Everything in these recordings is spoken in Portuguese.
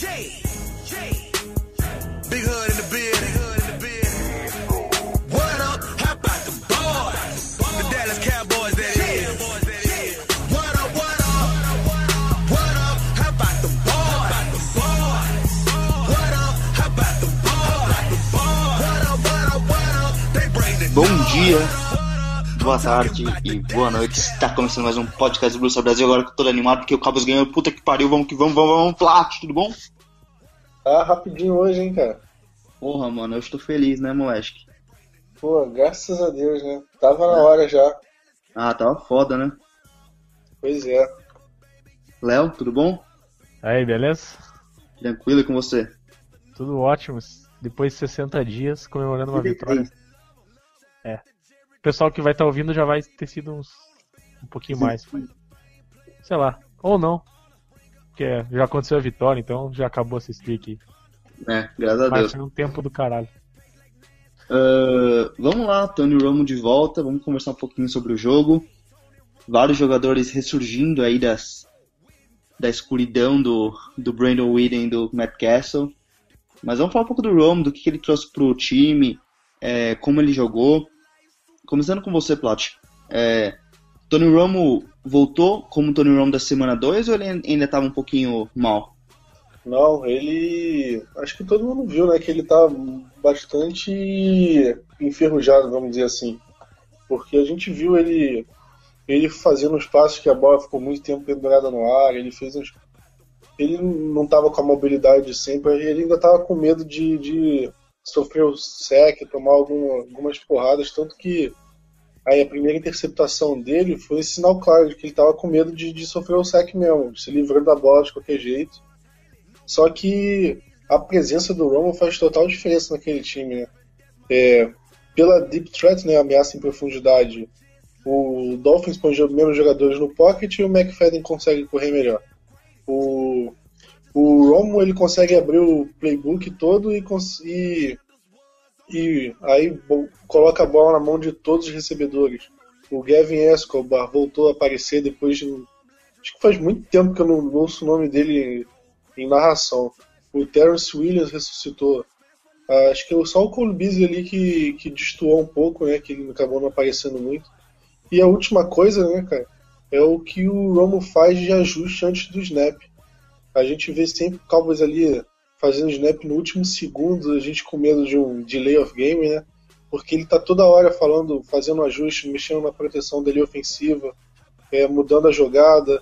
Big hood in the bed, big hood in the bed. What up? How about the boys? The Dallas Cowboys, that is. What up, what up? What up? How about the boys? What up? How about the boys? What up, what up, what up? They bring the Bom dia, boa tarde e boa noite. Está começando mais um podcast do Blues Brasil agora que eu tô todo animado porque o Cabos ganhou. Puta que pariu, vamos que vamos, vamos, vamos, Plat, tudo bom? Tá rapidinho hoje, hein, cara? Porra, mano, eu estou feliz, né, moleque? Pô, graças a Deus, né? Tava na hora já. Ah, tava foda, né? Pois é. Léo, tudo bom? Aí, beleza? Tranquilo e com você? Tudo ótimo. Depois de 60 dias comemorando uma vitória. É. O pessoal que vai estar ouvindo já vai ter sido uns um pouquinho Sim. mais. Sei lá. Ou não. Porque já aconteceu a vitória, então já acabou essa streak. É, graças a Mas Deus. foi um tempo do caralho. Ah, vamos lá, Tony Romo de volta, vamos conversar um pouquinho sobre o jogo. Vários jogadores ressurgindo aí das, da escuridão do, do Brandon Whedon e do Matt Castle. Mas vamos falar um pouco do Romo, do que, que ele trouxe pro time, é, como ele jogou. Começando com você, Plat. É, Tony Romo voltou como Tony Romo da semana 2 ou ele ainda estava um pouquinho mal? Não, ele. Acho que todo mundo viu, né? Que ele tá bastante enferrujado, vamos dizer assim. Porque a gente viu ele ele fazendo os passos que a bola ficou muito tempo pendurada no ar, ele fez uns. Ele não tava com a mobilidade de sempre, ele ainda tava com medo de, de sofrer o sec, tomar alguma- algumas porradas, tanto que aí a primeira interceptação dele foi sinal claro de que ele tava com medo de, de sofrer o sec mesmo, se livrando da bola de qualquer jeito. Só que a presença do Romo faz total diferença naquele time, né? É, pela deep threat, né, ameaça em profundidade, o Dolphins põe os mesmos jogadores no pocket e o McFadden consegue correr melhor. O, o Romo ele consegue abrir o playbook todo e, e, e aí coloca a bola na mão de todos os recebedores. O Gavin Escobar voltou a aparecer depois de. Acho que faz muito tempo que eu não ouço o nome dele em narração. O Terrence Williams ressuscitou. Ah, acho que só o Cole ali que, que destoou um pouco, né? Que ele acabou não aparecendo muito. E a última coisa, né, cara, é o que o Romo faz de ajuste antes do snap. A gente vê sempre o Cowboys ali fazendo snap no último segundo, a gente com medo de um delay of game, né? Porque ele tá toda hora falando, fazendo ajuste, mexendo na proteção dele ofensiva, é, mudando a jogada.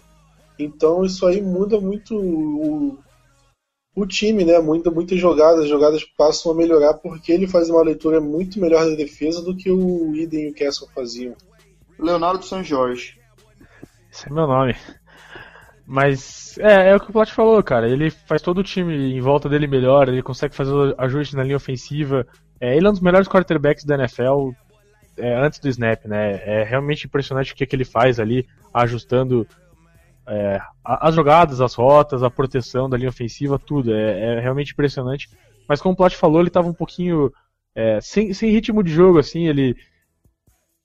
Então isso aí muda muito o, o time, né? Muda muitas jogadas, as jogadas passam a melhorar porque ele faz uma leitura muito melhor da defesa do que o Eden e o Castle faziam. Leonardo São Jorge. Esse é meu nome. Mas é, é o que o Plat falou, cara. Ele faz todo o time em volta dele melhor, ele consegue fazer o ajuste na linha ofensiva. É, ele é um dos melhores quarterbacks da NFL é, antes do snap, né? É realmente impressionante o que, que ele faz ali, ajustando é, as jogadas, as rotas, a proteção da linha ofensiva, tudo. É, é realmente impressionante. Mas como o Plat falou, ele tava um pouquinho é, sem, sem ritmo de jogo, assim, ele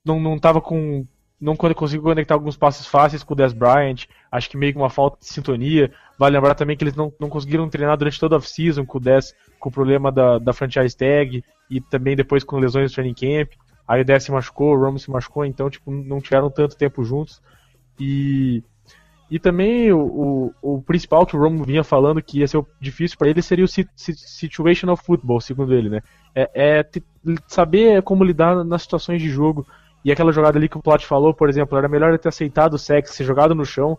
não, não tava com. Não con- conseguiu conectar alguns passes fáceis com o Des Bryant. Acho que meio que uma falta de sintonia. Vale lembrar também que eles não, não conseguiram treinar durante toda a off-season com o Des com o problema da, da franchise tag e também depois com lesões no training camp. Aí o Des se machucou, o Romo se machucou, então tipo, não tiveram tanto tempo juntos. E, e também o, o, o principal que o Romo vinha falando que ia ser difícil para ele seria o si- si- situational football, segundo ele, né? É, é saber como lidar nas situações de jogo. E aquela jogada ali que o Plat falou, por exemplo, era melhor ele ter aceitado o sec, ser jogado no chão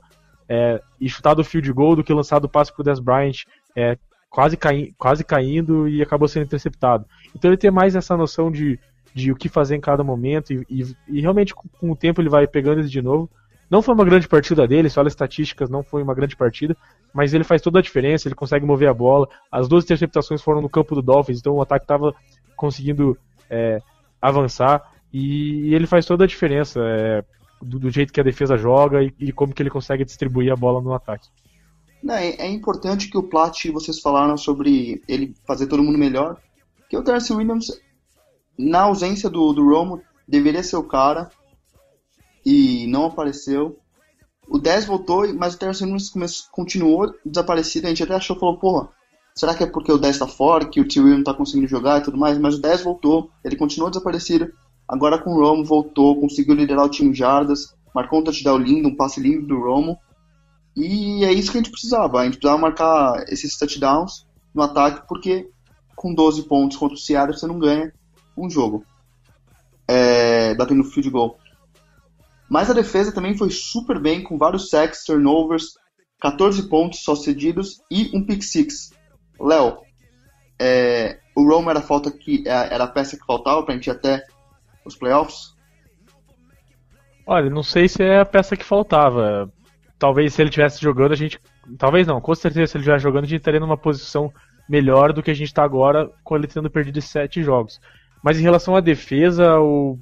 é, e chutado o field goal do que lançado o passe pro Des Bryant, é, quase, cai, quase caindo e acabou sendo interceptado. Então ele tem mais essa noção de, de o que fazer em cada momento e, e- e realmente com, com o tempo ele vai pegando isso de novo. Não foi uma grande partida dele, só as estatísticas, não foi uma grande partida, mas ele faz toda a diferença, ele consegue mover a bola. As duas interceptações foram no campo do Dolphins, então o ataque estava conseguindo é, avançar e, ele faz toda a diferença é, do, do jeito que a defesa joga e, e como que ele consegue distribuir a bola no ataque. Não, é, é importante que o Plat, vocês falaram sobre ele fazer todo mundo melhor, que o Darcy Williams, na ausência do, do Romo, deveria ser o cara e não apareceu. O 10 voltou, mas o Darcy Williams come- continuou desaparecido. A gente até achou, falou, porra, será que é porque o 10 tá fora, que o Tio não tá conseguindo jogar e tudo mais? Mas o 10 voltou, ele continuou desaparecido. Agora com o Romo voltou, conseguiu liderar o time jardas, marcou um touchdown lindo, um passe lindo do Romo. E é isso que a gente precisava. A gente precisava marcar esses touchdowns no ataque, porque com 12 pontos contra o Seattle você não ganha um jogo. É, batendo field goal. Mas a defesa também foi super bem, com vários sacks, turnovers, 14 pontos só cedidos e um pick six. Léo, é, o Rome era a falta que é, era a peça que faltava para a gente até os playoffs? Olha, não sei se é a peça que faltava. Talvez se ele estivesse jogando, a gente. Talvez não, com certeza se ele estivesse jogando, a gente estaria numa posição melhor do que a gente está agora, com ele tendo perdido sete jogos. Mas em relação à defesa, o...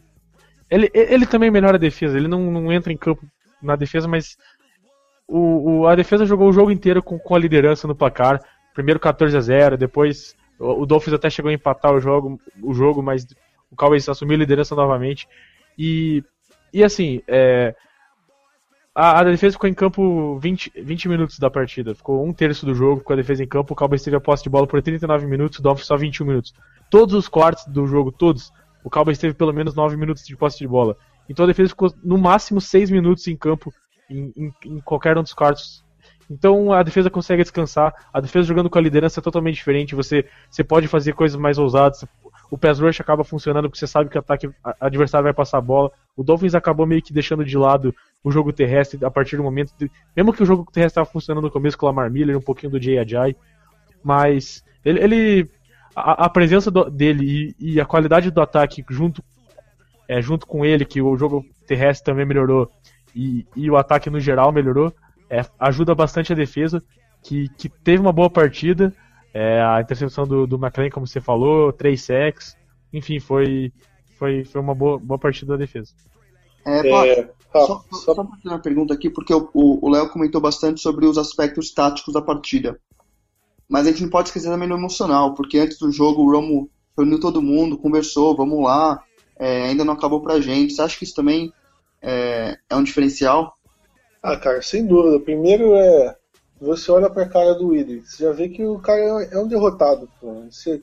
ele, ele também melhora a defesa. Ele não, não entra em campo na defesa, mas o, o, a defesa jogou o jogo inteiro com, com a liderança no placar. Primeiro 14 a 0, depois o, o Dolphins até chegou a empatar o jogo, o jogo mas o Cowboys assumiu a liderança novamente. E, e assim, é, a, a, defesa ficou em campo 20, 20 minutos da partida. Ficou um terço do jogo com a defesa em campo. O Cowboys teve a posse de bola por 39 minutos, o Dolphins só 21 minutos. Todos os quartos do jogo, todos, o Cowboys teve pelo menos 9 minutos de posse de bola. Então a defesa ficou no máximo 6 minutos em campo em, em, em qualquer um dos quartos então a defesa consegue descansar. A defesa jogando com a liderança é totalmente diferente. Você, você pode fazer coisas mais ousadas. O pass rush acaba funcionando porque você sabe que o ataque adversário vai passar a bola. O Dolphins acabou meio que deixando de lado o jogo terrestre a partir do momento. De, mesmo que o jogo terrestre estava funcionando no começo com o Lamar Miller, um pouquinho do Jay Ajay. Mas ele, ele a, a, presença do, dele e, e, a qualidade do ataque junto, é, junto com ele, que o jogo terrestre também melhorou e, e o ataque no geral melhorou, é, ajuda bastante a defesa, que, que teve uma boa partida. É, a intercepção do, do McLean, como você falou, três sacks, enfim, foi, foi, foi uma boa, boa partida da defesa. É, é, só, só para fazer uma pergunta aqui, porque o Léo comentou bastante sobre os aspectos táticos da partida. Mas a gente não pode esquecer também do emocional, porque antes do jogo o Romo reuniu todo mundo, conversou, vamos lá, é, ainda não acabou pra gente. Você acha que isso também é, é um diferencial? Ah, cara, sem dúvida. Primeiro é. Você olha pra cara do Widen, você já vê que o cara é um derrotado. Pô. Você,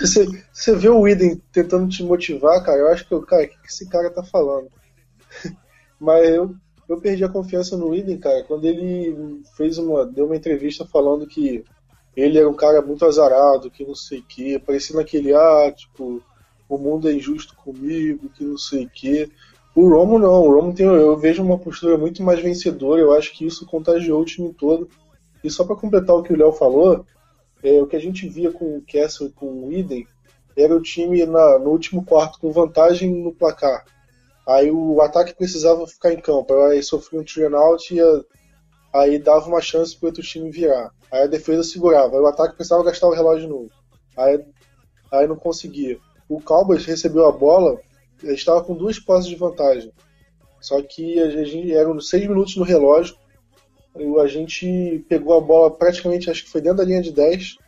você, você vê o Widen tentando te motivar, cara, eu acho que, cara, o que esse cara tá falando? Mas eu, eu perdi a confiança no Widen, cara, quando ele fez uma. deu uma entrevista falando que ele era um cara muito azarado, que não sei o que, parecendo aquele, ah, tipo, o mundo é injusto comigo, que não sei o que. O Romo não, o Romo tem, eu vejo uma postura muito mais vencedora, eu acho que isso contagiou o time todo. E só para completar o que o Léo falou, é, o que a gente via com o Castle e com o Eden era o time na, no último quarto com vantagem no placar. Aí o ataque precisava ficar em campo, aí sofria um three out e aí dava uma chance para outro time virar. Aí a defesa segurava, aí o ataque precisava gastar o relógio novo. Aí, aí não conseguia. O Cowboys recebeu a bola ele estava com duas posses de vantagem. Só que a gente eram seis minutos no relógio. A gente pegou a bola praticamente, acho que foi dentro da linha de 10,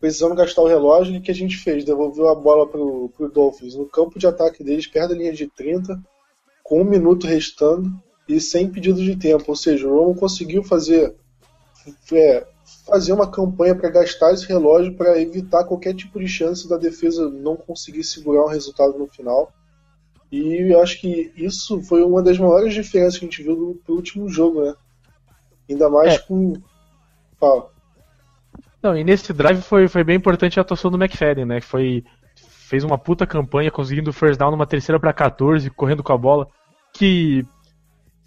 precisando gastar o relógio. E o que a gente fez? Devolveu a bola para o Dolphins no campo de ataque deles, perto da linha de 30, com um minuto restando e sem pedido de tempo. Ou seja, o Roman conseguiu fazer, é, fazer uma campanha para gastar esse relógio para evitar qualquer tipo de chance da defesa não conseguir segurar o resultado no final. E eu acho que isso foi uma das maiores diferenças que a gente viu do, do último jogo, né? Ainda mais é. com. Fala. Não, e nesse drive foi, foi bem importante a atuação do McFadden, né? Que foi, fez uma puta campanha, conseguindo first down numa terceira para 14, correndo com a bola. Que,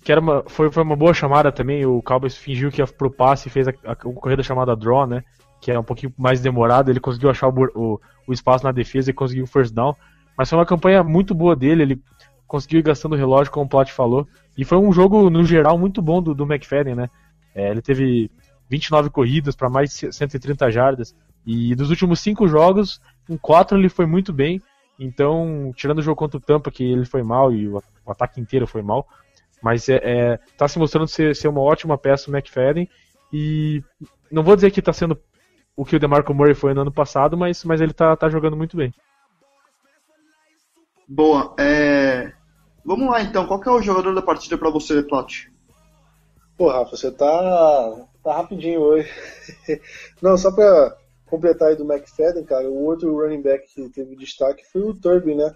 que era uma, foi, foi uma boa chamada também. O Cowboys fingiu que ia pro passe e fez a, a, a corrida chamada draw, né? Que é um pouquinho mais demorado. Ele conseguiu achar o, o, o espaço na defesa e conseguiu o first down. Mas foi uma campanha muito boa dele, ele conseguiu ir gastando o relógio, como o Plot falou. E foi um jogo, no geral, muito bom do, do McFadden, né? É, ele teve 29 corridas para mais de 130 jardas. E dos últimos cinco jogos, em quatro ele foi muito bem. Então, tirando o jogo contra o Tampa, que ele foi mal e o, ataque inteiro foi mal. Mas é, é, tá se mostrando ser, ser uma ótima peça o McFadden. E não vou dizer que está sendo o que o DeMarco Murray foi no ano passado, mas, mas ele tá, tá jogando muito bem. Boa. É... Vamos lá então. Qual é o jogador da partida para você, Plot? Pô, Rafa, você tá Tá rapidinho hoje. Não, só pra completar aí do McFadden, cara, o outro running back que teve destaque foi o Turby, né?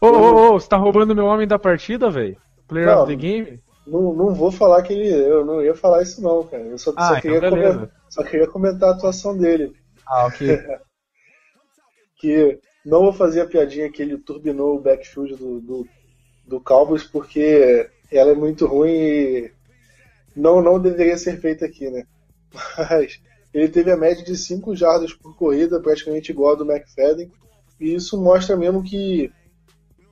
Ô, ô, ô, você tá roubando meu homem da partida, velho? Player Não. of the game? Não, não vou falar que ele. Eu não ia falar isso não, cara. Eu só, Ah, só então queria, comentar, só queria comentar a atuação dele. Ah, ok. Que não vou fazer a piadinha que ele turbinou o backfield do, do, do Cowboys porque ela é muito ruim e não, não deveria ser feita aqui, né? Mas ele teve a média de 5 jardas por corrida, praticamente igual a do McFadden, e isso mostra mesmo que,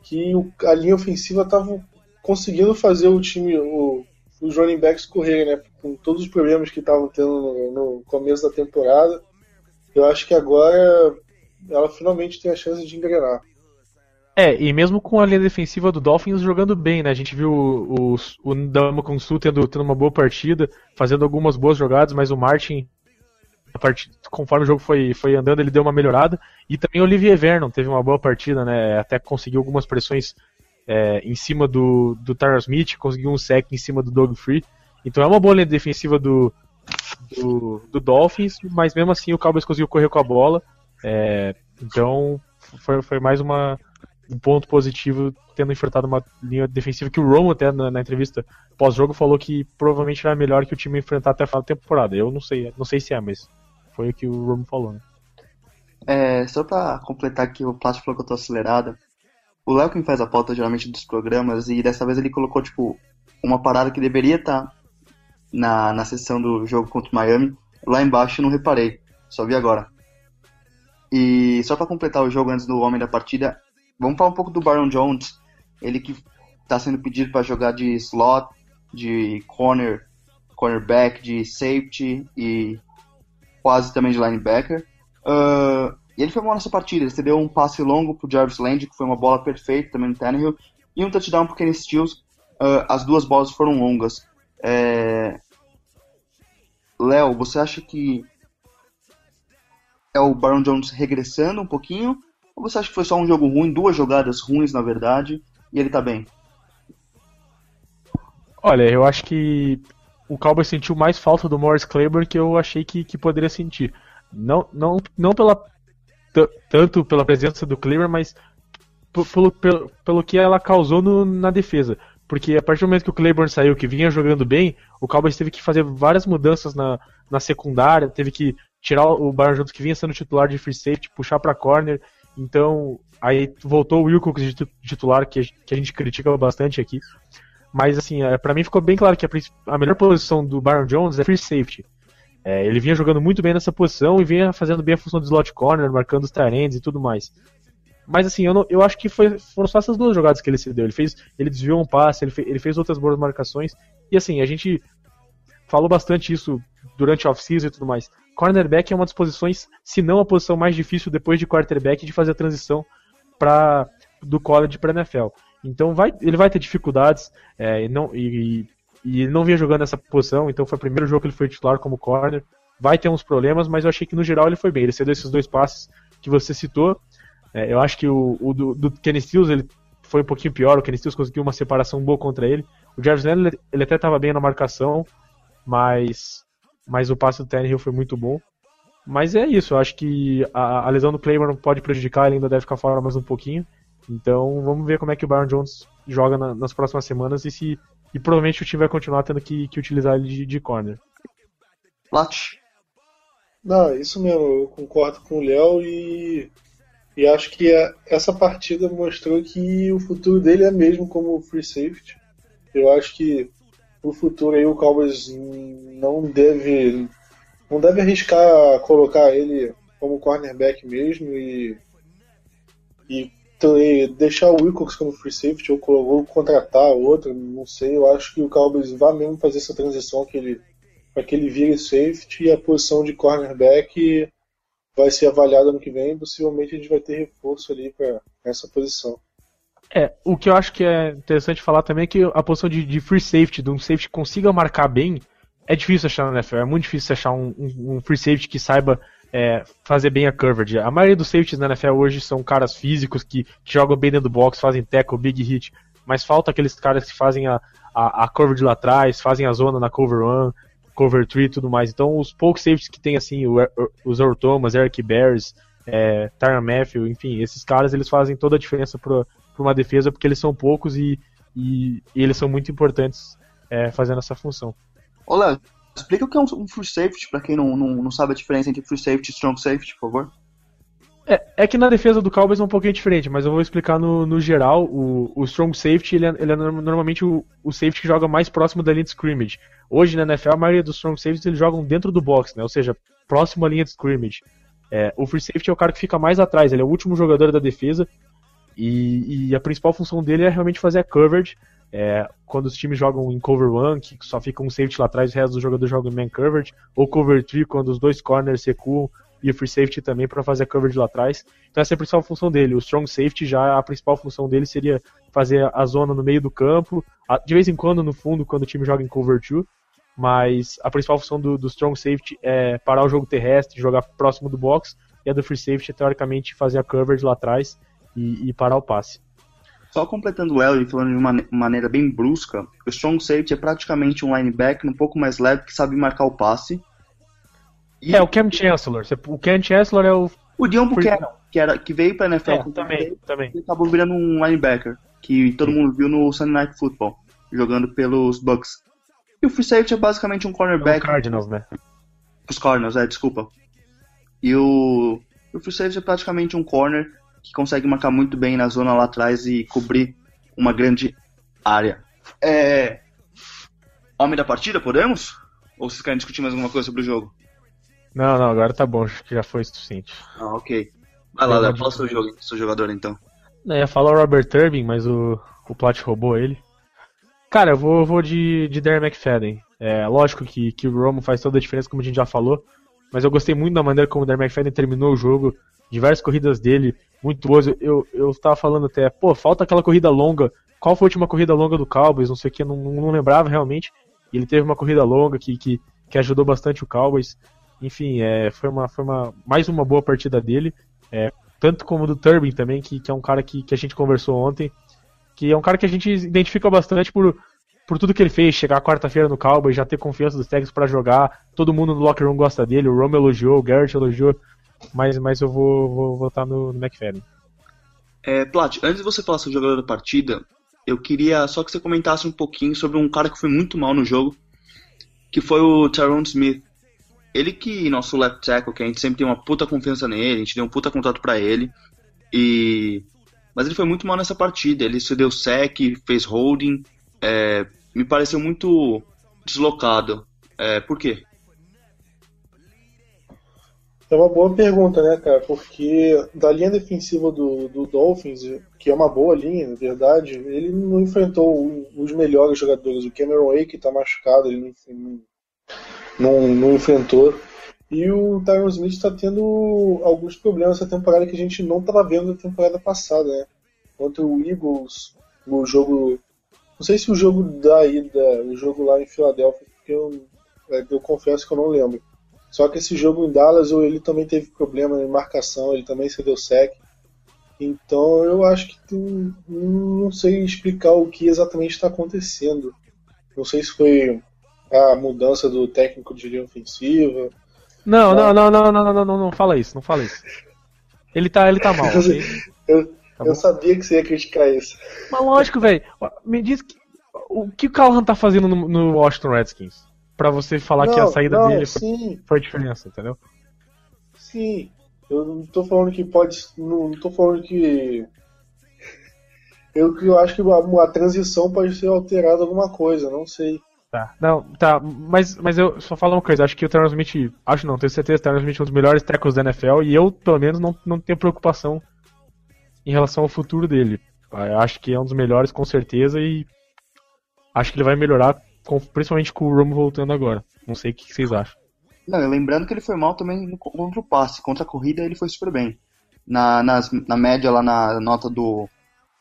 que a linha ofensiva estava conseguindo fazer o time, o- os running backs correrem, né? Com todos os problemas que estavam tendo no, no começo da temporada. Eu acho que agora ela finalmente tem a chance de engrenar. É, e mesmo com a linha defensiva do Dolphins jogando bem, né? A gente viu o, o, o Ndamukong Suh tendo, tendo uma boa partida, fazendo algumas boas jogadas, mas o Martin, conforme o jogo foi, foi andando, ele deu uma melhorada. E também o Olivier Vernon teve uma boa partida, né? Até conseguiu algumas pressões é, em cima do, do Tyler Smith, conseguiu um sec em cima do Doug Free. Então é uma boa linha defensiva do, do, do Dolphins, mas mesmo assim o Cowboys conseguiu correr com a bola. É, então foi, foi mais uma, um ponto positivo tendo enfrentado uma linha defensiva que o Romo até na, na entrevista pós-jogo falou que provavelmente era melhor que o time enfrentar até a final da temporada. Eu não sei, não sei se é, mas foi o que o Romo falou. Né? É, só pra completar aqui, o Plástico falou que eu tô acelerado. O Léo quem faz a pauta geralmente dos programas, e dessa vez ele colocou, tipo, uma parada que deveria estar na, na sessão do jogo contra o Miami. Lá embaixo eu não reparei, só vi agora. E só pra completar o jogo antes do homem da partida, vamos falar um pouco do Baron Jones. Ele que tá sendo pedido pra jogar de slot, de corner, cornerback, de safety e quase também de linebacker. Ah, e ele foi bom nessa partida. Ele cedeu um passe longo pro Jarvis Landry, que foi uma bola perfeita também no Tannehill, e um touchdown pro Kenny Stills. Ah, as duas bolas foram longas. É... Léo, você acha que é o Baron Jones regressando um pouquinho? Ou você acha que foi só um jogo ruim, duas jogadas ruins na verdade, e ele tá bem? Olha, eu acho que o Cowboys sentiu mais falta do Morris Claiborne que eu achei que, que poderia sentir. Não, não, não pela tanto pela presença do Claiborne, mas pelo, pelo, pelo que ela causou no- na defesa. Porque a partir do momento que o Claiborne saiu, que vinha jogando bem, o Cowboys teve que fazer várias mudanças na, na secundária, teve que tirar o Baron Jones que vinha sendo titular de free safety, puxar para corner. Então, aí voltou o Wilcox de tu- titular, que, a- gente critica bastante aqui. Mas assim, é, para mim ficou bem claro que a, a melhor posição do Baron Jones é free safety. É, ele vinha jogando muito bem nessa posição e vinha fazendo bem a função de slot corner, marcando os tight ends e tudo mais. Mas assim, eu, não- eu acho que foi- foram só essas duas jogadas que ele se deu. Ele fez, ele desviou um passe, ele, fe- ele fez outras boas marcações. E assim, a gente falou bastante isso durante a off-season e tudo mais. Cornerback é uma das posições, se não a posição mais difícil depois de quarterback de fazer a transição para do college para NFL. Então vai, ele vai ter dificuldades é, e, não, e, e ele não vinha jogando nessa posição, então foi o primeiro jogo que ele foi titular como corner. Vai ter uns problemas, mas eu achei que no geral ele foi bem. Ele cedeu esses dois passes que você citou. É, eu acho que o, o do, do Kenny Stills ele foi um pouquinho pior. O Kenny Stills conseguiu uma separação boa contra ele. O Jarvis Landry ele, até estava bem na marcação, mas, mas o passe do Tannehill foi muito bom. Mas é isso, eu acho que a, a lesão do Claymore pode prejudicar, ele ainda deve ficar fora mais um pouquinho. Então vamos ver como é que o Byron Jones joga na- nas próximas semanas e se e provavelmente o time vai continuar tendo que, que utilizar ele de, de corner. Plat, Não, isso mesmo, eu concordo com o Léo e, e acho que a- essa partida mostrou que o futuro dele é mesmo como free safety. Eu acho que no futuro aí o Cowboys não deve não deve arriscar colocar ele como cornerback mesmo e, e t- deixar o Wilcox como free safety ou, ou contratar outro, não sei. Eu acho que o Cowboys vai mesmo fazer essa transição que ele para que ele vire safety e a posição de cornerback vai ser avaliada ano que vem. Possivelmente a gente vai ter reforço ali para essa posição. É, o que eu acho que é interessante falar também é que a posição de, de free safety, de um safety que consiga marcar bem, é difícil achar na NFL. É muito difícil achar um, um- um free safety que saiba é, fazer bem a coverage. A maioria dos safeties na NFL hoje são caras físicos que, que jogam bem dentro do box, fazem tackle, big hit, mas falta aqueles caras que fazem a, a, a coverage lá atrás, fazem a zona na cover one, cover 3 e tudo mais. Então, os poucos safeties que tem, assim, os Earl Thomas, Eric Bears, é, Tyron Matthew, enfim, esses caras, eles fazem toda a diferença para uma defesa, porque eles são poucos e, e, e eles são muito importantes é, fazendo essa função. Léo, explica o que é um, um free safety, para quem não, não, não sabe a diferença entre free safety e strong safety, por favor. É, é, que na defesa do Cowboys é um pouquinho diferente, mas eu vou explicar no, no geral. O, o strong safety ele é, ele é normalmente o, o, safety que joga mais próximo da linha de scrimmage. Hoje na NFL a maioria dos strong safeties eles jogam dentro do box, né? Ou seja, próximo à linha de scrimmage. É, o free safety é o cara que fica mais atrás, ele é o último jogador da defesa e, e a principal função dele é realmente fazer a coverage. É, quando os times jogam em cover one, que só fica um safety lá atrás, o resto dos jogadores jogam em man coverage, ou cover three, quando os dois corners recuam e o free safety também para fazer a coverage lá atrás. Então essa é a principal função dele. O strong safety já a principal função dele seria fazer a zona no meio do campo, de vez em quando no fundo quando o time joga em cover 2, mas a principal função do, do strong safety é parar o jogo terrestre, jogar próximo do box, e a do free safety é teoricamente fazer a coverage lá atrás e, e parar o passe. Só completando o Ellie, falando de uma maneira bem brusca, o strong safety é praticamente um linebacker um pouco mais leve que sabe marcar o passe, e... É, o Cam Chancellor. O Cam Chancellor é o. O Dion Buchanan, que, era, que veio pra NFL é, também, também. e acabou virando um linebacker, que todo mundo viu no Sunday Night Football, jogando pelos Bucks. E o free safety é basicamente um cornerback. É Cardinals, né? Os Cardinals, é, desculpa. E o, o free safety é praticamente um corner que consegue marcar muito bem na zona lá atrás e cobrir uma grande área. É... Homem da partida, podemos? Ou vocês querem discutir mais alguma coisa sobre o jogo? Não, não, agora tá bom, acho que já foi suficiente. Ah, ok. Vai lá, Léo, fala seu, jogo, seu jogador então. Eu ia falar o Robert Turbin, mas o, o Plat roubou ele. Cara, eu vou, vou de, de Darren McFadden. É lógico que, que o Romo faz toda a diferença, como a gente já falou, mas eu gostei muito da maneira como o Darren McFadden terminou o jogo, diversas corridas dele, muito boas. Eu, eu tava falando até, pô, falta aquela corrida longa. Qual foi a última corrida longa do Cowboys? Não sei o que, não, não lembrava realmente. Ele teve uma corrida longa que, que, que ajudou bastante o Cowboys. Enfim, é, foi, uma, foi uma, mais uma boa partida dele. É, tanto como do Turbin também, que, que é um cara que, que a gente conversou ontem. Que é um cara que a gente identifica bastante por, por tudo que ele fez, chegar quarta-feira no Cowboys, já ter confiança dos técnicos para jogar, todo mundo no locker room gosta dele, o Rome elogiou, o Garrett elogiou, mas, mas eu vou, vou votar no, no McFadden. É, Plat, antes de você falar sobre o jogador da partida, eu queria só que você comentasse um pouquinho sobre um cara que foi muito mal no jogo, que foi o Tyrone Smith. Ele que, nosso left tackle, que a gente sempre tem uma puta confiança nele, a gente deu um puta contrato para ele. E mas ele foi muito mal nessa partida. Ele se deu sec, fez holding, é, me pareceu muito deslocado. É, por quê? É uma boa pergunta, né, cara? Porque da linha defensiva do, do Dolphins, que é uma boa linha, na verdade, ele não enfrentou os melhores jogadores. O Cameron Wake está machucado, ele não, não, não enfrentou. E o Tyron Smith está tendo alguns problemas essa temporada que a gente não estava vendo na temporada passada, né? Contra o Eagles, o jogo. Não sei se o jogo da ida, o jogo lá em Filadélfia, porque eu, é, eu confesso que eu não lembro. Só que esse jogo em Dallas, ele também teve problema em marcação, ele também cedeu sec. Então eu acho que tu, não sei explicar o que exatamente está acontecendo. Não sei se foi a mudança do técnico de linha ofensiva. Não, não, não, não, não, não, não, não, fala isso, não fala isso. Ele tá, ele tá mal. eu, tá eu sabia que você ia criticar isso. Mas lógico, velho. Me diz que, o que o Callahan tá fazendo no, no Washington Redskins? Pra você falar não, que a saída não, dele foi, foi a diferença, entendeu? Sim. Eu não tô falando que pode. Não, não tô falando que. Eu, eu acho que a, a transição pode ser alterada alguma coisa, não sei. Tá, não, tá, mas, mas eu só falo uma coisa, acho que o Terrence Smith, acho não, tenho certeza, o Terrence Smith é um dos melhores tackles da NFL e eu, pelo menos, não, não tenho preocupação em relação ao futuro dele. Eu acho que é um dos melhores, com certeza, e acho que ele vai melhorar, principalmente com o Romo voltando agora. Não sei o que vocês acham. Não, lembrando que ele foi mal também contra o passe, contra a corrida ele foi super bem. Na, nas, na média, lá na nota do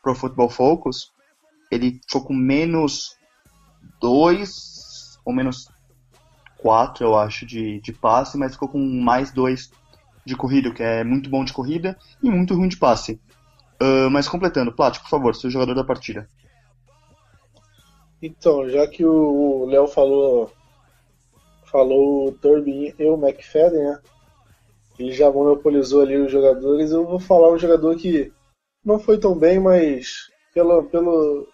Pro Football Focus, ele ficou com menos 2 ou menos 4, eu acho, de, de passe, mas ficou com mais 2 de corrida, que é muito bom de corrida e muito ruim de passe. Uh, mas completando, Plat, por favor, seu jogador da partida. Então, já que o Léo falou falou o Turbin e o McFadden, né? Ele já monopolizou ali os jogadores. Eu vou falar um jogador que não foi tão bem, mas pelo, pelo,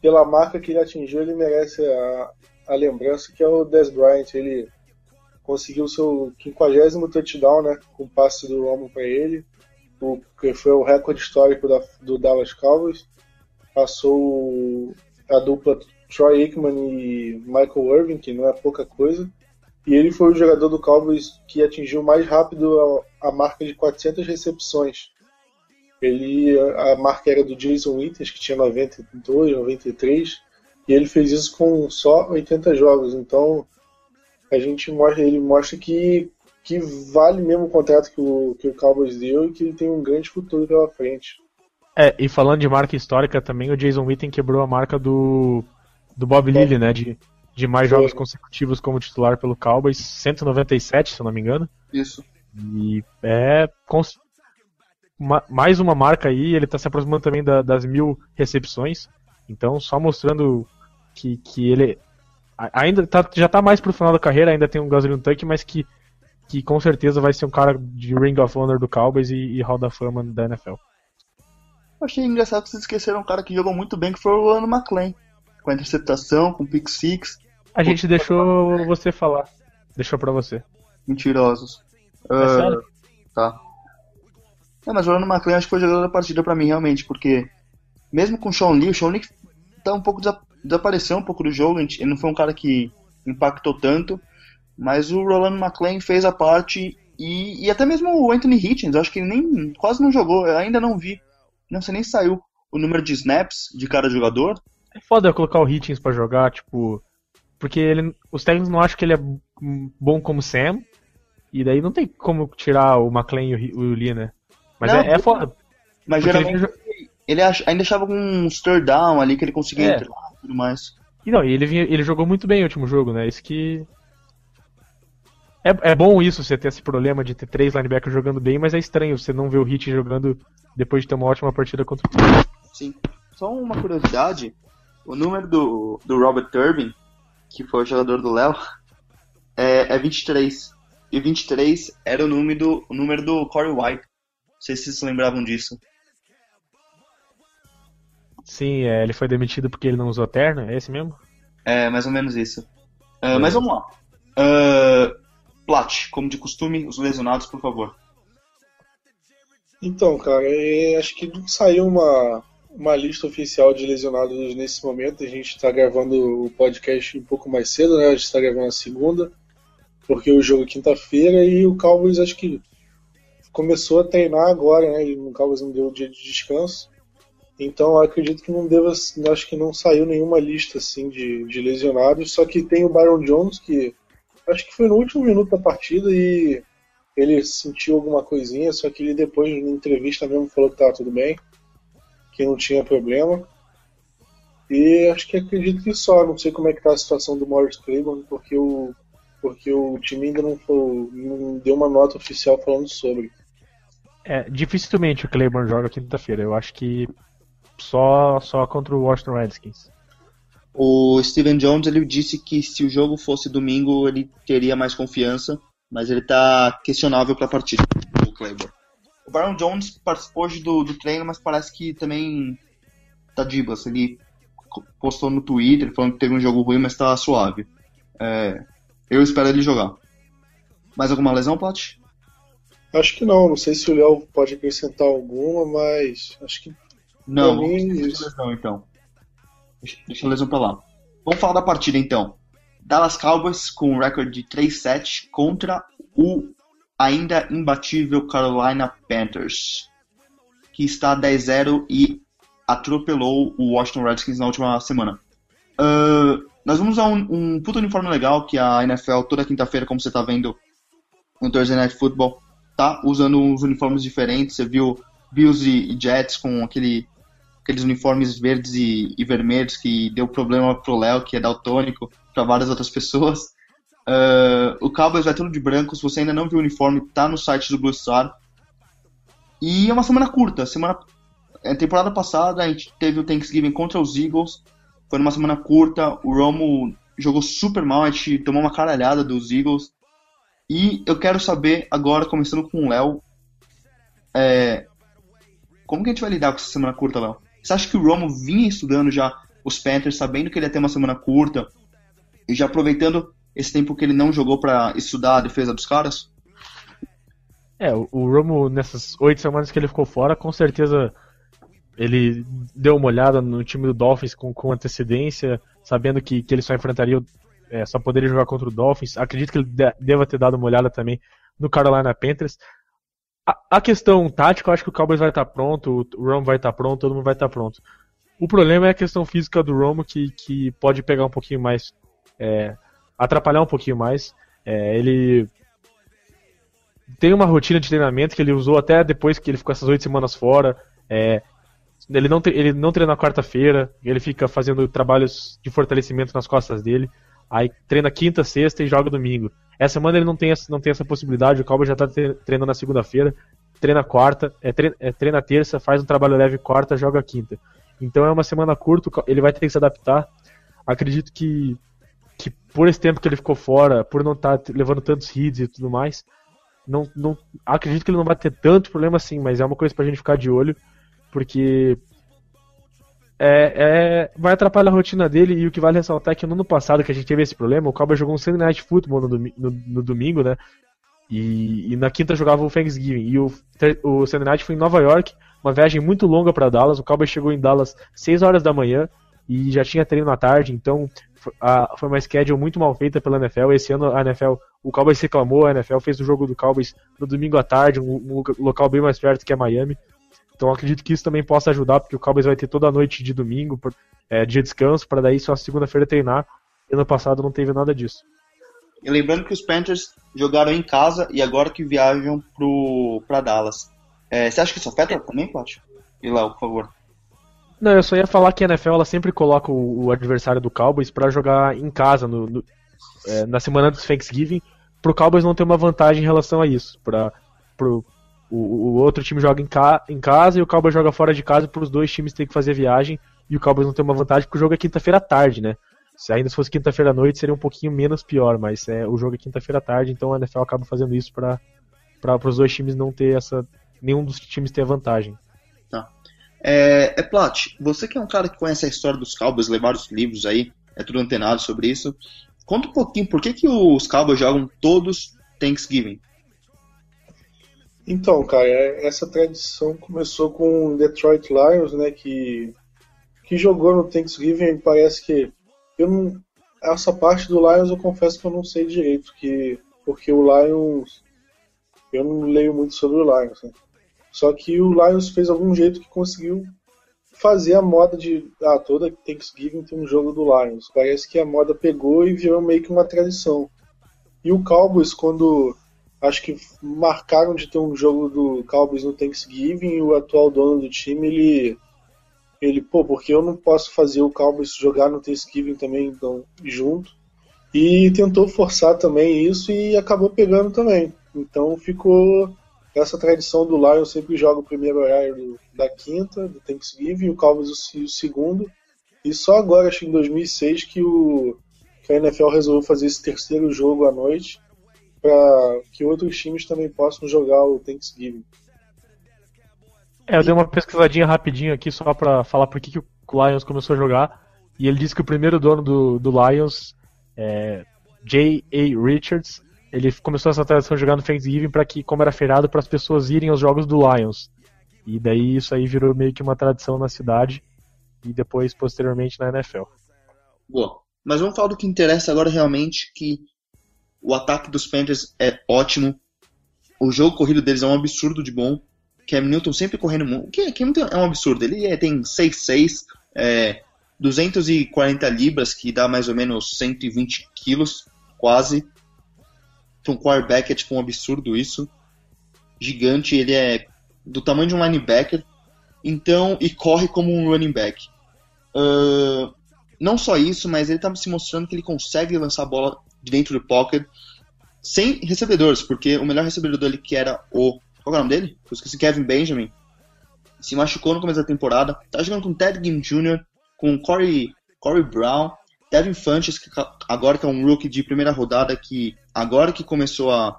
pela marca que ele atingiu, ele merece a, a lembrança, que é o Des Bryant. Ele conseguiu seu 50 touchdown, né? Com o passe do Romo para ele, o, que foi o recorde histórico da, do Dallas Cowboys. Passou a dupla Troy Aikman e Michael Irving, que não é pouca coisa. E ele foi o jogador do Cowboys que atingiu mais rápido a, a marca de 400 recepções. Ele, a marca era do Jason Winters, que tinha 92, 93, e ele fez isso com só 80 jogos. Então, a gente mostra, ele mostra que, que vale mesmo o contrato que o, que o Cowboys deu e que ele tem um grande futuro pela frente. É, e falando de marca histórica também, o Jason Witten quebrou a marca do, do Bob Lilly, né? De, de mais Foi. jogos consecutivos como titular pelo Cowboys, 197, se eu não me engano. Isso. E é cons- ma- mais uma marca aí, ele tá se aproximando também da- das mil recepções. Então, só mostrando que, que ele ainda tá, já tá mais pro final da carreira, ainda tem um gasolina tanque, mas que, que com certeza vai ser um cara de Ring of Honor do Cowboys e, e Hall da Fama da NFL. Eu achei engraçado que vocês esqueceram um cara que jogou muito bem, que foi o Ano McLean. Com a interceptação, com o pick six, A gente deixou você falar. Deixou pra você. mentirosos. É sério? Tá. É, mas o Ronald McLean acho que foi o jogador da partida pra mim, realmente, porque mesmo com o Sean Lee, o Sean Lee tá um pouco desa- desapareceu um pouco do jogo, ele não foi um cara que impactou tanto, mas o Roland McLean fez a parte e, e até mesmo o Anthony Hitchens, eu acho que ele nem quase não jogou, eu ainda não vi, não sei nem saiu o número de snaps de cada jogador. É foda eu colocar o Hitchens pra jogar, tipo. Porque ele, os técnicos não acham que ele é bom como Sam. E daí não tem como tirar o McLean e o, o Lee, né? Mas Não, é, é foda. Mas geralmente ele- ele ach- ainda achava com um stir down ali que ele conseguia É. entrar e tudo mais. E não, e ele, vinha- ele jogou muito bem no último jogo, né? Isso que. É, é bom isso, você ter esse problema de ter três linebackers jogando bem, mas é estranho você não ver o Hit jogando depois de ter uma ótima partida contra o Sim. Só uma curiosidade, o número do, do Robert Turbin, que foi o jogador do Léo, é, é 23. E 23 era o número do, o número do Corey White. Não sei se vocês se lembravam disso. Sim, é, ele foi demitido porque ele não usou terno, é esse mesmo? É mais ou menos isso. Ah, mas vamos lá. Uh, Plat, como de costume, os lesionados, por favor. Então, cara, é, acho que não saiu uma, uma lista oficial de lesionados nesse momento. A gente está gravando o podcast um pouco mais cedo, né? A gente está gravando na segunda, porque o jogo é quinta-feira e o Cowboys acho que começou a treinar agora, né? E o Cowboys não deu o dia de descanso. Então acredito que não deva, acho que não saiu nenhuma lista assim de, de lesionados. Só que tem o Byron Jones que acho que foi no último minuto da partida e ele sentiu alguma coisinha, só que ele depois na entrevista mesmo falou que estava tudo bem, que não tinha problema. E acho que acredito que só, não sei como é que tá a situação do Morris Claiborne, porque o porque o time ainda não, foi, não deu uma nota oficial falando sobre. É, dificilmente o Claiborne joga quinta-feira. Eu acho que só, só contra o Washington Redskins. O Steven Jones ele disse que se o jogo fosse domingo ele teria mais confiança, mas ele tá questionável para a partida. O Claiborne. O Byron Jones participou hoje do, do treino, mas parece que também tá de boas. Ele postou no Twitter falando que teve um jogo ruim, mas tá suave. É, eu espero ele jogar. Mais alguma lesão, Plat? Acho que não, não sei se o Léo pode acrescentar alguma, mas acho que Não, mim, vamos deixar isso. lesão então. Deixa, a lesão pra lá. Vamos falar da partida então. Dallas Cowboys com um recorde de 3-7 contra o ainda imbatível Carolina Panthers, que está 10-0 e atropelou o Washington Redskins na última semana. Ah, nós vamos usar um, um puto uniforme legal que a NFL toda quinta-feira, como você está vendo no Thursday Night Football, tá usando uns uniformes diferentes. Você viu Bills e Jets com aquele, aqueles uniformes verdes e, e vermelhos que deu problema pro Léo, que é daltônico, para várias outras pessoas. Ah, o Cowboys vai tudo de branco. Se você ainda não viu o uniforme, tá no site do Blue Star. E é uma semana curta. Semana, é, temporada passada a gente teve o Thanksgiving contra os Eagles. Foi numa semana curta. O Romo jogou super mal, a gente tomou uma caralhada dos Eagles. E eu quero saber agora, começando com o Léo, é, como que a gente vai lidar com essa semana curta, Léo? Você acha que o Romo vinha estudando já os Panthers, sabendo que ele ia ter uma semana curta, e já aproveitando esse tempo que ele não jogou para estudar a defesa dos caras? É, o, Romo, nessas oito semanas que ele ficou fora, com certeza ele deu uma olhada no time do Dolphins com, com antecedência, sabendo que, que ele só enfrentaria, é, só poderia jogar contra o Dolphins. Acredito que ele de, deva ter dado uma olhada também no Carolina Panthers. A, a questão tática, eu acho que o Cowboys vai estar pronto, o Romo vai estar pronto, todo mundo vai estar pronto. O problema é a questão física do Romo, que, que pode pegar um pouquinho mais, é, atrapalhar um pouquinho mais. É, ele tem uma rotina de treinamento que ele usou até depois que ele ficou essas oito semanas fora. É, ele não, ele não treina na quarta-feira, ele fica fazendo trabalhos de fortalecimento nas costas dele. Aí treina quinta, sexta e joga domingo. Essa semana ele não tem essa, não tem essa possibilidade, o Cowboy já está treinando na segunda-feira, treina quarta, é, treina, é, treina terça, faz um trabalho leve quarta, joga quinta. Então é uma semana curta, ele vai ter que se adaptar. Acredito que, que por esse tempo que ele ficou fora, por não estar tá levando tantos hits e tudo mais, não, não acredito que ele não vai ter tanto problema assim, mas é uma coisa pra gente ficar de olho porque é, é, vai atrapalhar a rotina dele e o que vale ressaltar é que no ano passado que a gente teve esse problema, o Cowboys jogou um Sunday Night Football no, domi no, no domingo, né? E, e, na quinta jogava o Thanksgiving. E o, o Sunday Night foi em Nova York, uma viagem muito longa para Dallas. O Cowboys chegou em Dallas 6 horas da manhã e já tinha treino na tarde, então a, foi uma schedule muito mal feita pela NFL. Esse ano a NFL, o Cowboys reclamou, a NFL fez o jogo do Cowboys no domingo à tarde, um, um local bem mais perto que é Miami. Então acredito que isso também possa ajudar, porque o Cowboys vai ter toda a noite de domingo, é, dia de descanso, para daí só segunda-feira treinar. E ano passado não teve nada disso. E lembrando que os Panthers jogaram em casa e agora que viajam para Dallas. É, você acha que isso afeta também, Plat? E lá, por favor. Não, eu só ia falar que a NFL ela sempre coloca o, o adversário do Cowboys para jogar em casa no, no é, na semana do Thanksgiving, pro Cowboys não ter uma vantagem em relação a isso, para pro, o, o outro time joga em, ca, em casa e o Cowboys joga fora de casa para os dois times terem que fazer viagem e o Cowboys não tem uma vantagem porque o jogo é quinta-feira à tarde, né? Se ainda fosse quinta-feira à noite seria um pouquinho menos pior, mas é, o jogo é quinta-feira à tarde, então a NFL acaba fazendo isso para para os dois times não ter essa nenhum dos times ter vantagem. Tá. É, é Plat, você que é um cara que conhece a história dos Cowboys, lê vários livros aí, é tudo antenado sobre isso. Conta um pouquinho, por que, que os Cowboys jogam todos Thanksgiving? Então, cara, é, essa tradição começou com o Detroit Lions, né, que, que jogou no Thanksgiving, parece que eu não, essa parte do Lions eu confesso que eu não sei direito, que, porque o Lions, eu não leio muito sobre o Lions, né? Só que o Lions fez algum jeito que conseguiu fazer a moda de, ah, toda Thanksgiving tem um jogo do Lions. Parece que a moda pegou e virou meio que uma tradição. E o Cowboys, quando acho que marcaram de ter um jogo do Cowboys no Thanksgiving e o atual dono do time, ele ele, pô, porque eu não posso fazer o Cowboys jogar no Thanksgiving também então, junto. E tentou forçar também isso e acabou pegando também. Então ficou essa tradição do Lions sempre joga o primeiro horário da quinta, do Thanksgiving, e o Cowboys o, o segundo. E só agora, acho que em 2006, que, o, que a NFL resolveu fazer esse terceiro jogo à noite para que outros times também possam jogar o Thanksgiving. É, eu dei uma pesquisadinha rapidinho aqui só para falar por que, que o Lions começou a jogar. E ele disse que o primeiro dono do, do Lions, é, J.A. Richards, ele começou essa tradição jogando Thanksgiving para que, como era feriado, para as pessoas irem aos jogos do Lions. E daí isso aí virou meio que uma tradição na cidade e depois posteriormente na NFL. Boa. Mas vamos falar do que interessa agora realmente, que o ataque dos Panthers é ótimo. O jogo corrido deles é um absurdo de bom. Cam Newton sempre correndo muito. Cam Newton é um absurdo. Ele é, tem 6'6", é, 240 libras, que dá mais ou menos 120 quilos, quase. Então, quarterback é tipo um absurdo isso. Gigante, ele é do tamanho de um linebacker. Então, e corre como um running back. Uh, não só isso, mas ele está se mostrando que ele consegue lançar a bola dentro do pocket, sem recebedores, porque o melhor recebedor dele, que era o. Qual é o nome dele? Eu esqueci, Kevin Benjamin, se machucou no começo da temporada. Tá jogando com Ted Ginn Jr., com Corey, Corey Brown. Devin Funches, que agora que é um rookie de primeira rodada, que agora que começou a,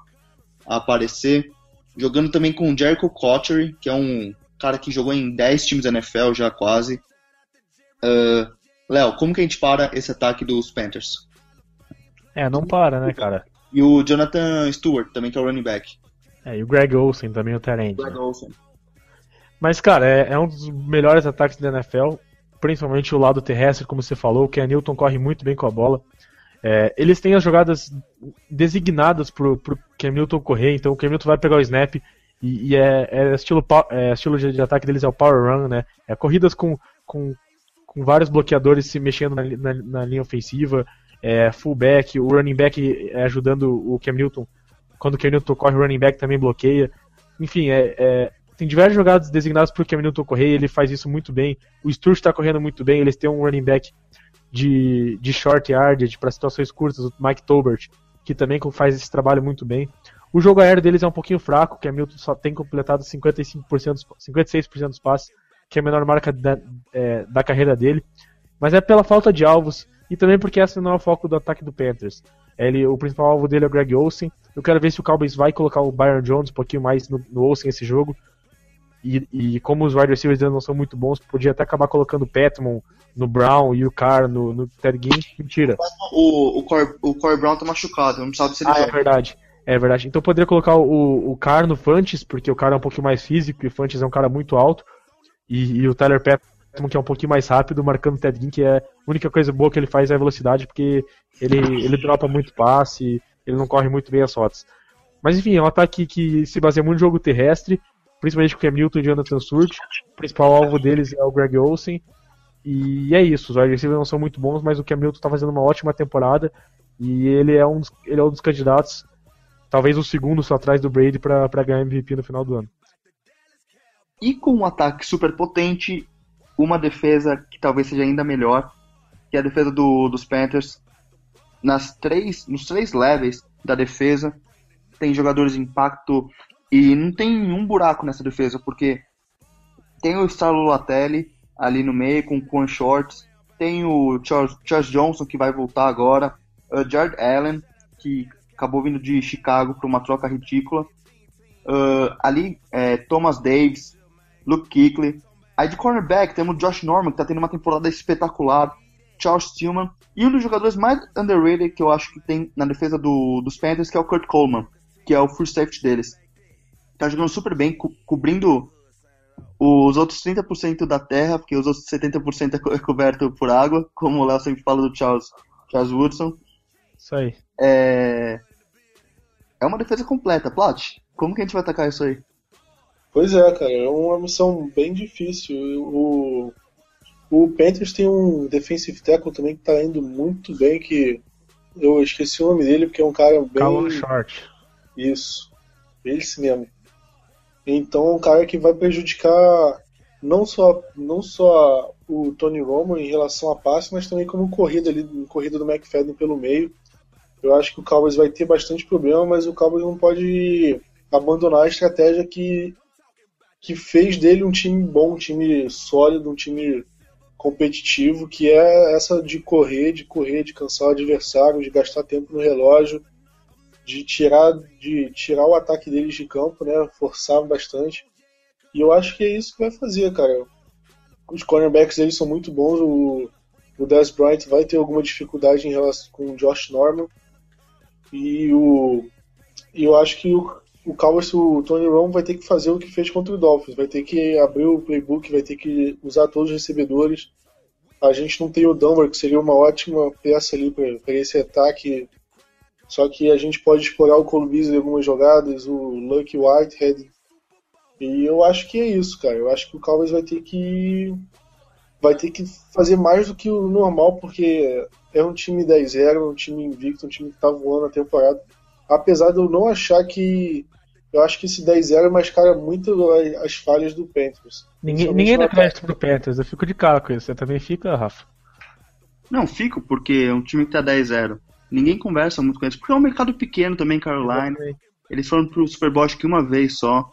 a aparecer, jogando também com Jericho Cotchery, que é um cara que jogou em 10 times da NFL já quase. Ah, Léo, como que a gente para esse ataque dos Panthers? É, não para, né, cara? E o Jonathan Stewart, também que é o running back. É, e o Greg Olsen também, o Terence. Greg Olsen. Mas, cara, é, é um dos melhores ataques da NFL, principalmente o lado terrestre, como você falou, que a Newton corre muito bem com a bola. É, eles têm as jogadas designadas pro, pro Cam Newton correr, então o Cam Newton vai pegar o snap e, e é, é estilo, é, estilo de, de ataque deles é o power run, né? É corridas com, com, com vários bloqueadores se mexendo na, na, na linha ofensiva, é, fullback, o running back é, ajudando o Cam Newton. Quando o Cam Newton corre, o running back também bloqueia. Enfim, é, é, tem diversas jogadas designadas para o Cam Newton correr, ele faz isso muito bem. O Sturge está correndo muito bem, eles têm um running back de, de short yardage para situações curtas, o Mike Tolbert, que também faz esse trabalho muito bem. O jogo aéreo deles é um pouquinho fraco, que a Milton só tem completado 55%, dos- 56% dos passes, que é a menor marca da, é, da carreira dele. Mas é pela falta de alvos e também porque esse não é o foco do ataque do Panthers. Ele, o principal alvo dele é o Greg Olsen. Eu quero ver se o Cowboys vai colocar o Byron Jones um pouquinho mais no, no Olsen esse jogo. E, e como os wide receivers ainda não são muito bons, podia até acabar colocando o Petman no Brown e o Carr no, no Ted Ginn. Mentira. O, o, Corey, o Corey Brown tá machucado, não sabe se ele Ah, é joga. verdade. É verdade. Então eu poderia colocar o, o Carr no Fantes, porque o Carr é um pouquinho mais físico e o Fantes é um cara muito alto. E, e o Tyler Petman, que é um pouquinho mais rápido, marcando o Ted Ginn, que é a única coisa boa que ele faz é a velocidade, porque ele, ele dropa muito passe, ele não corre muito bem as rotas. Mas enfim, é um ataque que se baseia muito no jogo terrestre, principalmente com o Cam Newton e Jonathan Surge. O principal alvo deles é o Greg Olsen. E é isso, os receivers não são muito bons, mas o Cam Newton tá fazendo uma ótima temporada. E ele é um dos, ele é um dos candidatos, talvez o segundo só atrás do Brady para ganhar MVP no final do ano. E com um ataque super potente, uma defesa que talvez seja ainda melhor, que é a defesa do, dos Panthers. Nas três, nos três levels da defesa, tem jogadores de impacto e não tem nenhum buraco nessa defesa, porque tem o Starlo Latelli ali no meio com o Quan Shorts, tem o Charles, Charles Johnson que vai voltar agora, o Jared Allen, que acabou vindo de Chicago para uma troca ridícula. Uh, ali, é, Thomas Davis, Luke Kuechly. Aí de cornerback temos Josh Norman, que tá tendo uma temporada espetacular. Charles Tillman. E um dos jogadores mais underrated que eu acho que tem na defesa do, dos Panthers, que é o Kurt Coleman, que é o free safety deles. Tá jogando super bem, co cobrindo os outros 30% da terra, porque os outros 70% é, co é coberto por água, como o Léo sempre fala do Charles, Charles Woodson. Isso aí. É... é uma defesa completa. Plat, como que a gente vai atacar isso aí? Pois é, cara, é uma missão bem difícil. O, o Panthers tem um defensive tackle também que tá indo muito bem, que eu esqueci o nome dele, porque é um cara bem... Callum Short. Isso, esse mesmo. Então é um cara que vai prejudicar não só, não só o Tony Romo em relação a passe, mas também como corrida ali, corrida do McFadden pelo meio. Eu acho que o Cowboys vai ter bastante problema, mas o Cowboys não pode abandonar a estratégia que, que fez dele um time bom, um time sólido, um time competitivo, que é essa de correr, de correr, de cansar o adversário, de gastar tempo no relógio, de tirar, de tirar o ataque deles de campo, né? Forçar bastante. E eu acho que é isso que vai fazer, cara. Os cornerbacks eles são muito bons. O, o Dez Bryant vai ter alguma dificuldade em relação com o Josh Norman. E o eu acho que o, o Cowboys, o Tony Romo vai ter que fazer o que fez contra o Dolphins. Vai ter que abrir o playbook, vai ter que usar todos os recebedores. A gente não tem o Dunbar, que seria uma ótima peça ali para esse ataque só que a gente pode explorar o Beasley em algumas jogadas, o Lucky Whitehead. E eu acho que é isso, cara. Eu acho que o Cowboys vai ter que vai ter que fazer mais do que o normal, porque é um time 10-0, um time invicto, um time que tá voando a temporada. Apesar de eu não achar que eu acho que esse 10-0 mascara muito as falhas do Panthers. Ninguém, ninguém dá crédito pro Panthers, eu fico de cara com isso. Você também fica, Rafa? Não, fico, porque é um time que tá 10-0. Ninguém conversa muito com eles, porque é um mercado pequeno também, Carolina. Eles foram pro Super Bowl acho que uma vez só,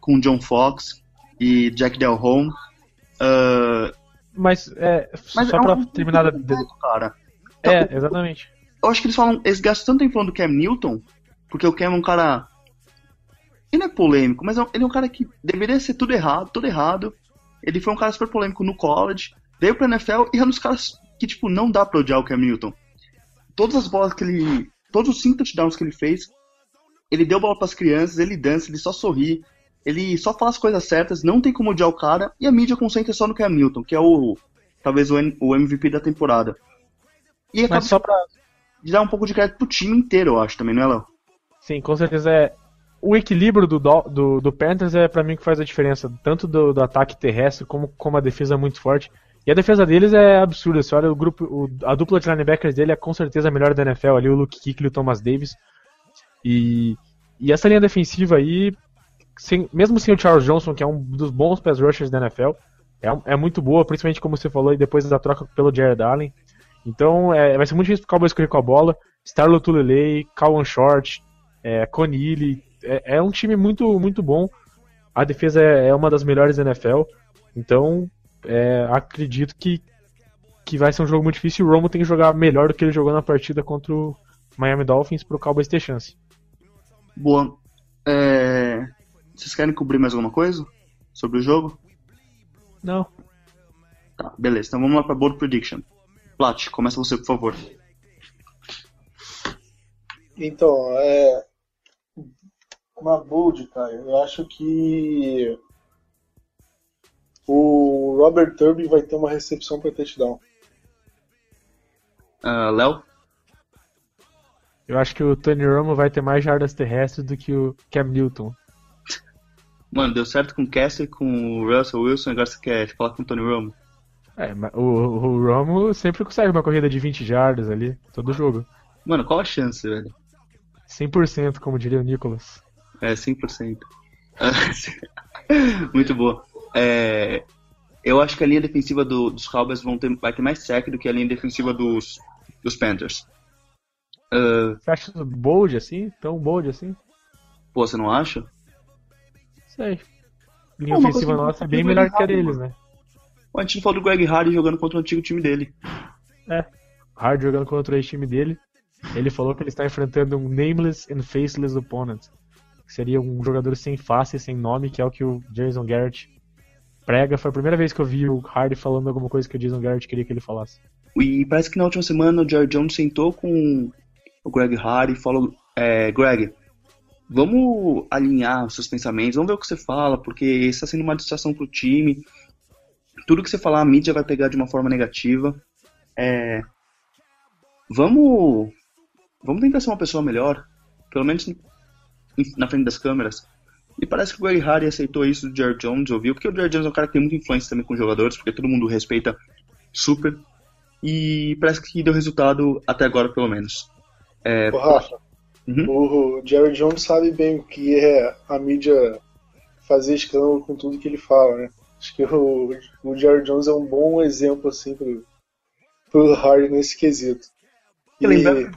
com John Fox e Jack Del Home. Uh, mas, é, mas só é pra um terminar... completo, cara. É, exatamente. Eu acho que eles falam, eles gastam tanto tempo falando do Cam Newton, porque o Cam é um cara. Ele não é polêmico, mas é- ele é um cara que deveria ser tudo errado, tudo errado. Ele foi um cara super polêmico no college, veio pra NFL e é um dos caras que, tipo, não dá pra odiar o Cam Newton. Todas as bolas que ele. Todos os cinco touchdowns que ele fez, ele deu bola pras crianças, ele dança, ele só sorri, ele só fala as coisas certas, não tem como odiar o cara, e a mídia concentra só no Cam Newton, que é o. talvez o, MVP da temporada. E acaba Mas só pra. de dar um pouco de crédito pro time inteiro, eu acho, também, não é, Léo? Sim, com certeza é. O equilíbrio do, do, do, Panthers é pra mim que faz a diferença, tanto do, do ataque terrestre como, como a defesa é muito forte. E a defesa deles é absurda. Você olha o grupo, o- a dupla de linebackers dele é com certeza a melhor da NFL ali, o Luke Kuechly e o Thomas Davis. E, e essa linha defensiva aí, sem- mesmo sem o Charles Johnson, que é um dos bons pass rushers da NFL, é, é muito boa, principalmente como você falou, e depois da troca pelo Jared Allen. Então é, vai ser muito difícil pro Cowboys correr com a bola. Starlo Tulele, Cowan Short, é, é, é um time muito, muito bom. A defesa é, é uma das melhores da NFL. Então, é, acredito que, que vai ser um jogo muito difícil. E o Romo tem que jogar melhor do que ele jogou na partida contra o Miami Dolphins para o Cowboys ter chance. Boa. É, Vocês querem cobrir mais alguma coisa sobre o jogo? Não. Tá, beleza. Então vamos lá pra Bold Prediction. Plat, começa você, por favor. Então, é. Uma bold, cara. Eu acho que. O Robert Turby vai ter uma recepção para touchdown. Ah, Léo? Eu acho que o Tony Romo vai ter mais jardas terrestres do que o Cam Newton. Mano, deu certo com o Kessler, com o Russell Wilson, agora você quer falar com o Tony Romo? É, mas o, o Romo sempre consegue uma corrida de 20 jardas ali, todo jogo. Mano, qual a chance, velho? 100%, como diria o Nicholas. É, 100%. Muito boa. É, eu acho que a linha defensiva do- dos Cowboys vão ter, vai ter mais sec do que a linha defensiva dos, dos Panthers. Ah, Você acha bold assim? Tão bold assim? pô, você não acha? Sei. Linha Pô, ofensiva nossa é bem melhor que a deles, né? A gente não falou do Greg Hardy jogando contra o antigo time dele. Hard jogando contra o ex-time dele. Ele falou que ele está enfrentando um nameless and faceless opponent. Que seria um jogador sem face, sem nome, que é o que o Jason Garrett prega. Foi a primeira vez que eu vi o Hardy falando alguma coisa que o Jason Garrett queria que ele falasse. E parece que na última semana o Jerry Jones sentou com o Greg Hardy e falou: é, Greg, vamos alinhar os seus pensamentos, vamos ver o que você fala, porque está sendo uma distração pro time. Tudo que você falar, a mídia vai pegar de uma forma negativa. É, vamos, vamos tentar ser uma pessoa melhor, pelo menos na frente das câmeras. E parece que o Greg Hardy aceitou isso do Jerry Jones, ouviu, porque o Jerry Jones é um cara que tem muita influência também com os jogadores, porque todo mundo respeita super. E parece que deu resultado até agora, pelo menos. É, Ô, Rafa, Uhum. o Jerry Jones sabe bem o que é a mídia fazer escândalo com tudo que ele fala, né? Acho que o, o Jerry Jones é um bom exemplo, assim, pro, pro Hardy nesse quesito. E lembra-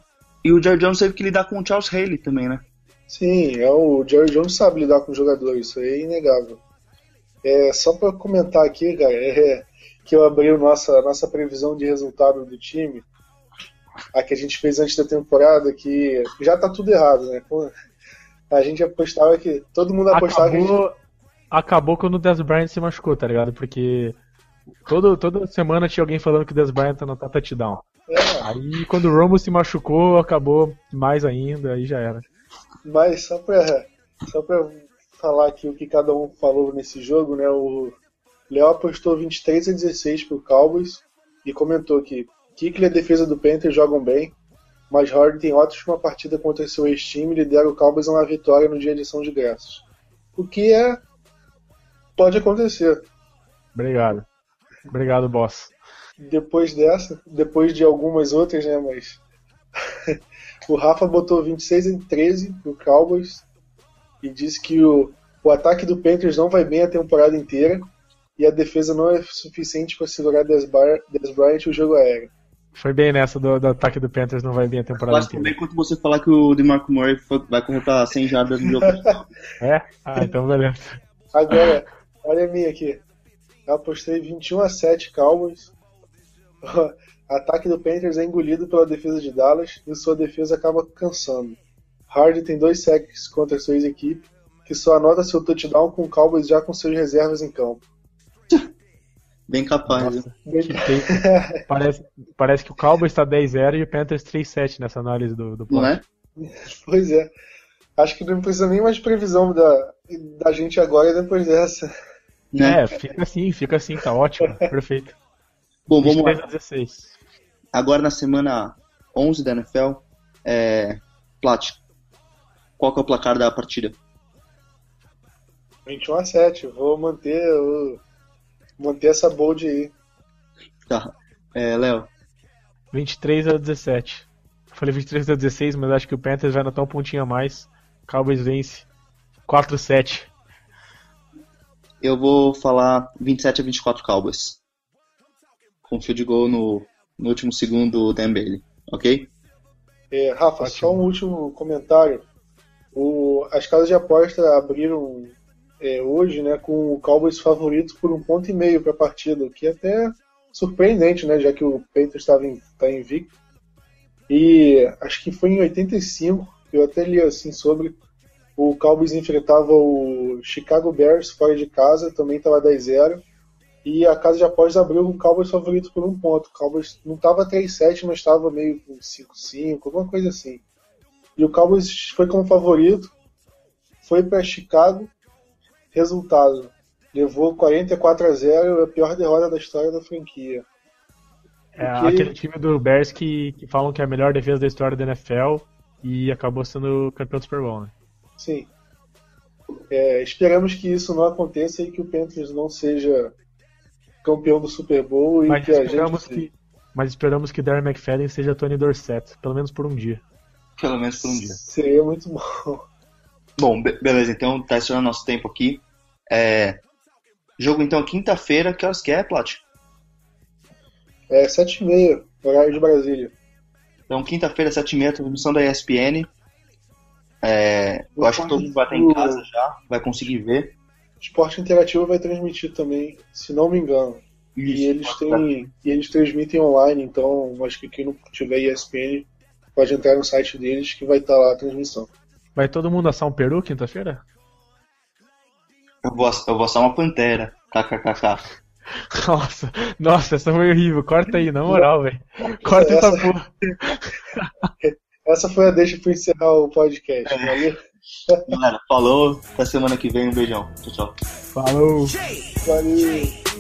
E o Jerry Jones teve que lidar com o Charles Haley também, né? Sim, é o Jerry Jones sabe lidar com jogadores, isso aí é inegável. É, só para comentar aqui, cara, é, que eu abri a nossa, a nossa previsão de resultado do time, a que a gente fez antes da temporada, que já tá tudo errado, né? A gente apostava que. Todo mundo apostava que a gente. Acabou, acabou quando o Dez Bryant se machucou, tá ligado? Porque todo, toda semana tinha alguém falando que o Dez Bryant não tá touchdown. É, Aí quando o Romo se machucou, acabou mais ainda, aí já era. Mas só pra, só pra falar aqui o que cada um falou nesse jogo, né? O Léo apostou 23 a 16 pro Cowboys e comentou que Kikli e a defesa do Panthers jogam bem, mas Harden tem ótima partida contra seu ex-time e lidera o Cowboys a uma vitória no dia de ação de graças. O que é. pode acontecer. Obrigado. Obrigado, boss. Depois dessa, depois de algumas outras, né? Mas. o Rafa botou 26 em 13 pro Cowboys e disse que o, o ataque do Panthers não vai bem a temporada inteira e a defesa não é suficiente para segurar Des, Bar- Des Bryant e o jogo aéreo. Foi bem nessa do, do ataque do Panthers, não vai bem a temporada Acho inteira. também quando você falar que o DeMarco Murray foi- vai correr pra 100 jardas no jogo. É? Ah, então beleza. Agora, olha a minha aqui. Eu apostei 21 a 7 Cowboys. Ataque do Panthers é engolido pela defesa de Dallas e sua defesa acaba cansando. Hardy tem dois sacks contra sua ex-equipe, que só anota seu touchdown com o Cowboys já com suas reservas em campo. Bem capaz. Nossa, que tem- parece, parece que o Cowboys está 10-0 e o Panthers 3-7 nessa análise do, do Não é? Pois é. Acho que não precisa nem mais de previsão da, da gente agora depois dessa. Né? É, fica assim, fica assim, tá ótimo, perfeito. Bom, vamos 23 lá. a 16. Agora na semana 11 da NFL, é... Plat, qual que é o placar da partida? 21 a 7. Vou manter, o- manter essa bold aí. Tá. É, Léo, 23 a 17. Eu Falei 23 a 16, mas acho que o Panthers vai anotar um pontinho a mais. Cowboys vence 4-7. eu vou falar 27 a 24 Cowboys. Com field goal no, no último segundo Dan Bailey, ok? É, Rafa, Ótimo. só um último comentário. O- as casas de aposta abriram é, hoje né, com o Cowboys favorito por um ponto e meio para a partida, o que é até surpreendente, né, já que o Panthers estava em, tá invicto. E acho que foi em 85, eu até li assim sobre, o Cowboys enfrentava o Chicago Bears fora de casa, também estava 10-0. E a casa de apostas abriu com o Cowboys favorito por um ponto. O Cowboys não estava 3-7, mas estava meio com 5-5, alguma coisa assim. E o Cowboys foi como favorito, foi para Chicago. Resultado: levou 44 a 0, a pior derrota da história da franquia. É Porque- aquele time do Bears que, que falam que é a melhor defesa da história da NFL e acabou sendo campeão do Super Bowl, né? Sim. É, esperamos que isso não aconteça e que o Panthers não seja campeão do Super Bowl e Mas que a esperamos gente. que, mas esperamos que Darren McFadden seja Tony Dorsett, pelo menos por um dia. Pelo menos por um dia. Seria muito bom. Bom, be- beleza, então tá estourando nosso tempo aqui. É... Jogo então quinta-feira, que horas que é, Plat? É 7h30, horário de Brasília. Então, quinta-feira, 7h30, transmissão da ESPN. É, eu acho que todo mundo vai estar em casa já, vai conseguir ver. Esporte Interativo vai transmitir também, se não me engano. E eles têm, e eles transmitem online, então acho que quem não tiver ESPN pode entrar no site deles que vai estar lá a transmissão. Vai todo mundo assar um peru quinta-feira? Eu vou, eu vou assar uma pantera. KKKK. Nossa, nossa, essa foi horrível. Corta aí, na moral, velho. Corta essa Essa- porra. Essa foi a deixa para encerrar o podcast. Valeu? Galera, falou. Até semana que vem. Um beijão. Tchau, tchau. Falou. Valeu.